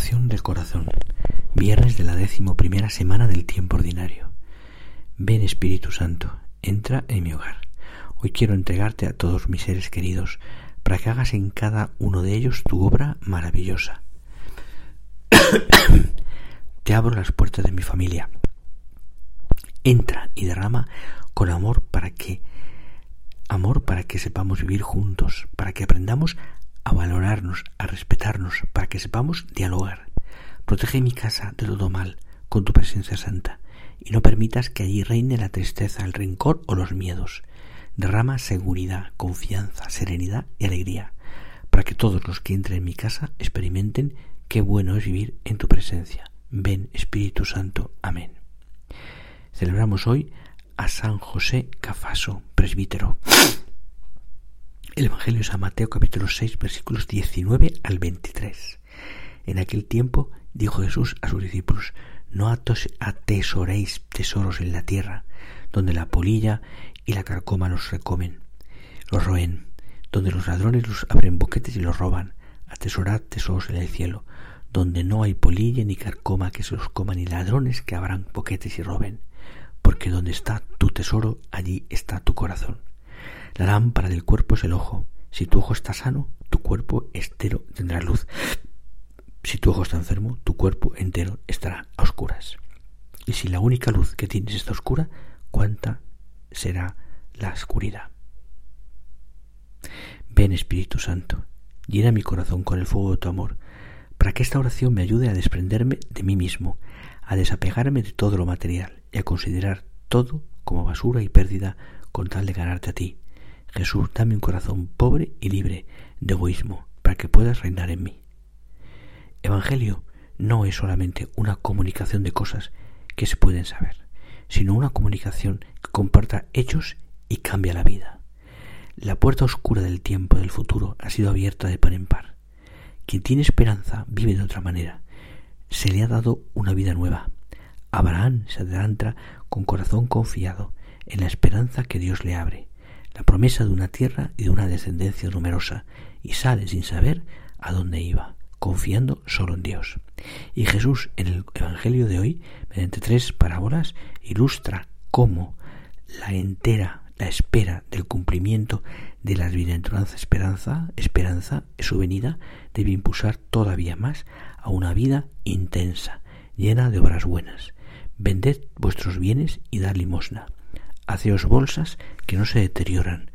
Del corazón. Viernes de la décimo primera semana del tiempo ordinario. Ven Espíritu Santo, entra en mi hogar. Hoy quiero entregarte a todos mis seres queridos para que hagas en cada uno de ellos tu obra maravillosa. Te abro las puertas de mi familia. Entra y derrama con amor para que amor para que sepamos vivir juntos, para que aprendamos a valorarnos, a respetarnos, para que sepamos dialogar. Protege mi casa de todo mal con tu presencia santa y no permitas que allí reine la tristeza, el rencor o los miedos. Derrama seguridad, confianza, serenidad y alegría, para que todos los que entren en mi casa experimenten qué bueno es vivir en tu presencia. Ven, Espíritu Santo. Amén. Celebramos hoy a San José Cafaso, presbítero. El Evangelio es San Mateo capítulo 6 versículos 19 al 23. En aquel tiempo dijo Jesús a sus discípulos, no atesoréis tesoros en la tierra, donde la polilla y la carcoma los recomen, los roen, donde los ladrones los abren boquetes y los roban. Atesorad tesoros en el cielo, donde no hay polilla ni carcoma que se los coman, ni ladrones que abran boquetes y roben. Porque donde está tu tesoro, allí está tu corazón. La lámpara del cuerpo es el ojo. Si tu ojo está sano, tu cuerpo estero tendrá luz. Si tu ojo está enfermo, tu cuerpo entero estará a oscuras. Y si la única luz que tienes está oscura, ¿cuánta será la oscuridad? Ven Espíritu Santo, llena mi corazón con el fuego de tu amor, para que esta oración me ayude a desprenderme de mí mismo, a desapegarme de todo lo material y a considerar todo como basura y pérdida con tal de ganarte a ti. Jesús, dame un corazón pobre y libre de egoísmo, para que puedas reinar en mí. Evangelio no es solamente una comunicación de cosas que se pueden saber, sino una comunicación que comparta hechos y cambia la vida. La puerta oscura del tiempo del futuro ha sido abierta de par en par. Quien tiene esperanza vive de otra manera. Se le ha dado una vida nueva. Abraham se adelanta con corazón confiado en la esperanza que Dios le abre, la promesa de una tierra y de una descendencia numerosa, y sale sin saber a dónde iba confiando solo en Dios. Y Jesús en el Evangelio de hoy, mediante tres parábolas, ilustra cómo la entera, la espera del cumplimiento de la bienaventuranza esperanza, esperanza, su venida, debe impulsar todavía más a una vida intensa, llena de obras buenas. Vended vuestros bienes y dad limosna. Haceos bolsas que no se deterioran,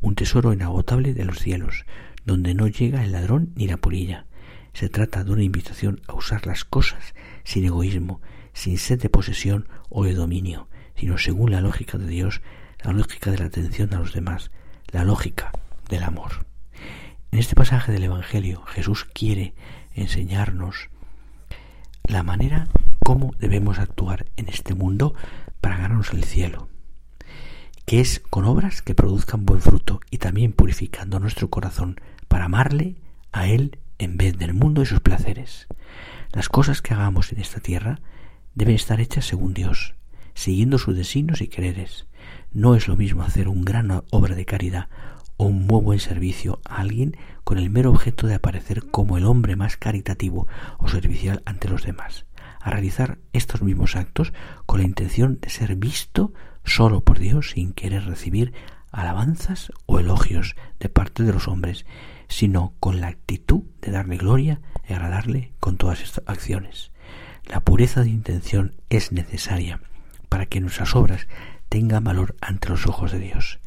un tesoro inagotable de los cielos, donde no llega el ladrón ni la polilla se trata de una invitación a usar las cosas sin egoísmo, sin sed de posesión o de dominio, sino según la lógica de Dios, la lógica de la atención a los demás, la lógica del amor. En este pasaje del Evangelio Jesús quiere enseñarnos la manera cómo debemos actuar en este mundo para ganarnos el cielo, que es con obras que produzcan buen fruto y también purificando nuestro corazón para amarle a Él en vez del mundo y sus placeres. Las cosas que hagamos en esta tierra deben estar hechas según Dios, siguiendo sus designios y quereres. No es lo mismo hacer una gran obra de caridad o un muy buen servicio a alguien con el mero objeto de aparecer como el hombre más caritativo o servicial ante los demás, a realizar estos mismos actos con la intención de ser visto solo por Dios sin querer recibir alabanzas o elogios de parte de los hombres sino con la actitud de darle gloria y agradarle con todas estas acciones. La pureza de intención es necesaria para que nuestras obras tengan valor ante los ojos de Dios,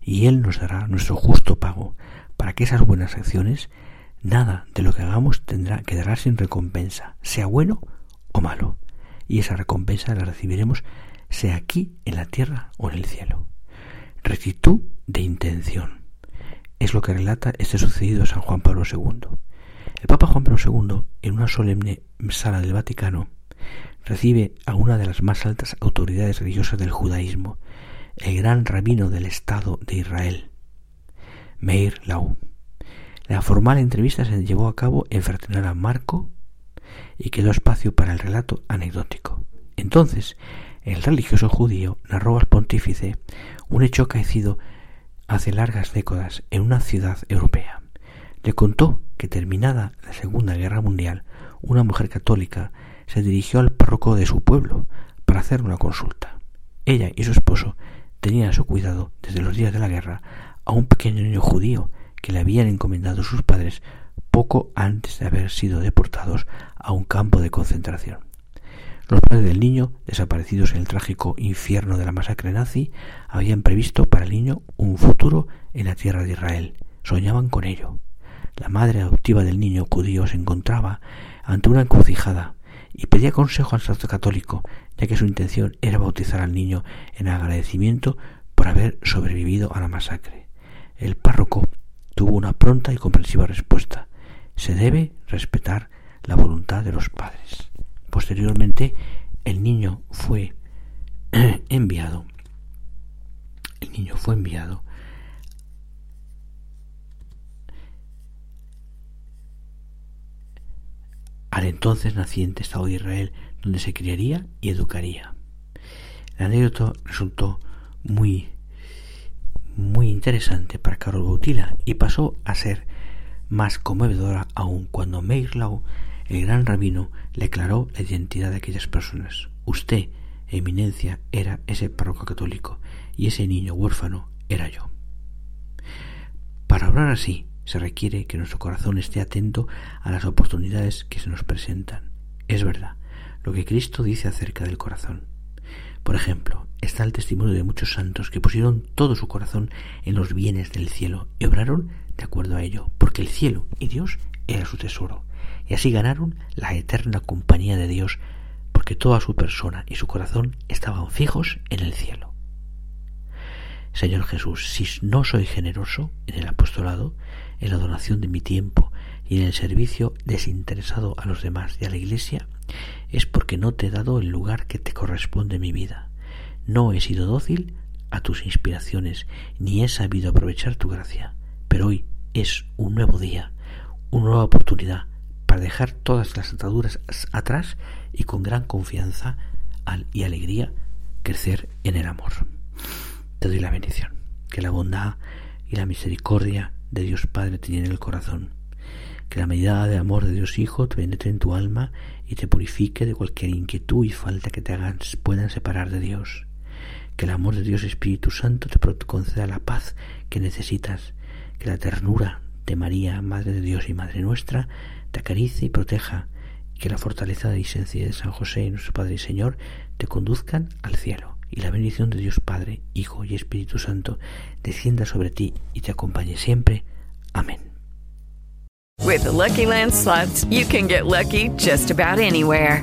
y Él nos dará nuestro justo pago para que esas buenas acciones, nada de lo que hagamos tendrá que dará sin recompensa, sea bueno o malo, y esa recompensa la recibiremos sea aquí en la tierra o en el cielo. Rectitud de intención es lo que relata este sucedido San Juan Pablo II. El Papa Juan Pablo II, en una solemne sala del Vaticano, recibe a una de las más altas autoridades religiosas del judaísmo, el gran rabino del Estado de Israel, Meir Lau. La formal entrevista se llevó a cabo en Fraternal Marco y quedó espacio para el relato anecdótico. Entonces, el religioso judío narró al pontífice un hecho acaecido hace largas décadas en una ciudad europea. Le contó que terminada la Segunda Guerra Mundial, una mujer católica se dirigió al párroco de su pueblo para hacer una consulta. Ella y su esposo tenían a su cuidado, desde los días de la guerra, a un pequeño niño judío que le habían encomendado sus padres poco antes de haber sido deportados a un campo de concentración. Los padres del niño, desaparecidos en el trágico infierno de la masacre nazi, habían previsto para el niño un futuro en la tierra de Israel. Soñaban con ello. La madre adoptiva del niño judío se encontraba ante una encrucijada y pedía consejo al sacerdote católico, ya que su intención era bautizar al niño en agradecimiento por haber sobrevivido a la masacre. El párroco tuvo una pronta y comprensiva respuesta. Se debe respetar la voluntad de los padres. Posteriormente, el niño fue enviado. El niño fue enviado al entonces naciente Estado de Israel, donde se criaría y educaría. La anécdota resultó muy muy interesante para Carol Bautila y pasó a ser más conmovedora aún cuando Meirlau el gran rabino le aclaró la identidad de aquellas personas. Usted, eminencia, era ese párroco católico y ese niño huérfano era yo. Para hablar así, se requiere que nuestro corazón esté atento a las oportunidades que se nos presentan. Es verdad lo que Cristo dice acerca del corazón. Por ejemplo, está el testimonio de muchos santos que pusieron todo su corazón en los bienes del cielo y obraron de acuerdo a ello, porque el cielo y Dios era su tesoro y así ganaron la eterna compañía de Dios, porque toda su persona y su corazón estaban fijos en el cielo. Señor Jesús, si no soy generoso en el apostolado, en la donación de mi tiempo y en el servicio desinteresado a los demás y a la Iglesia, es porque no te he dado el lugar que te corresponde en mi vida. No he sido dócil a tus inspiraciones, ni he sabido aprovechar tu gracia. Pero hoy es un nuevo día, una nueva oportunidad para dejar todas las ataduras atrás y con gran confianza y alegría crecer en el amor. Te doy la bendición, que la bondad y la misericordia de Dios Padre te llenen el corazón, que la medida de amor de Dios Hijo te penetre en tu alma y te purifique de cualquier inquietud y falta que te hagan puedan separar de Dios. Que el amor de Dios Espíritu Santo te conceda la paz que necesitas, que la ternura de María, Madre de Dios y Madre nuestra, te acaricie y proteja, que la fortaleza y sencillez de San José, nuestro Padre y Señor, te conduzcan al cielo, y la bendición de Dios Padre, Hijo y Espíritu Santo descienda sobre ti y te acompañe siempre. Amén. With the Lucky Land you can get lucky just about anywhere.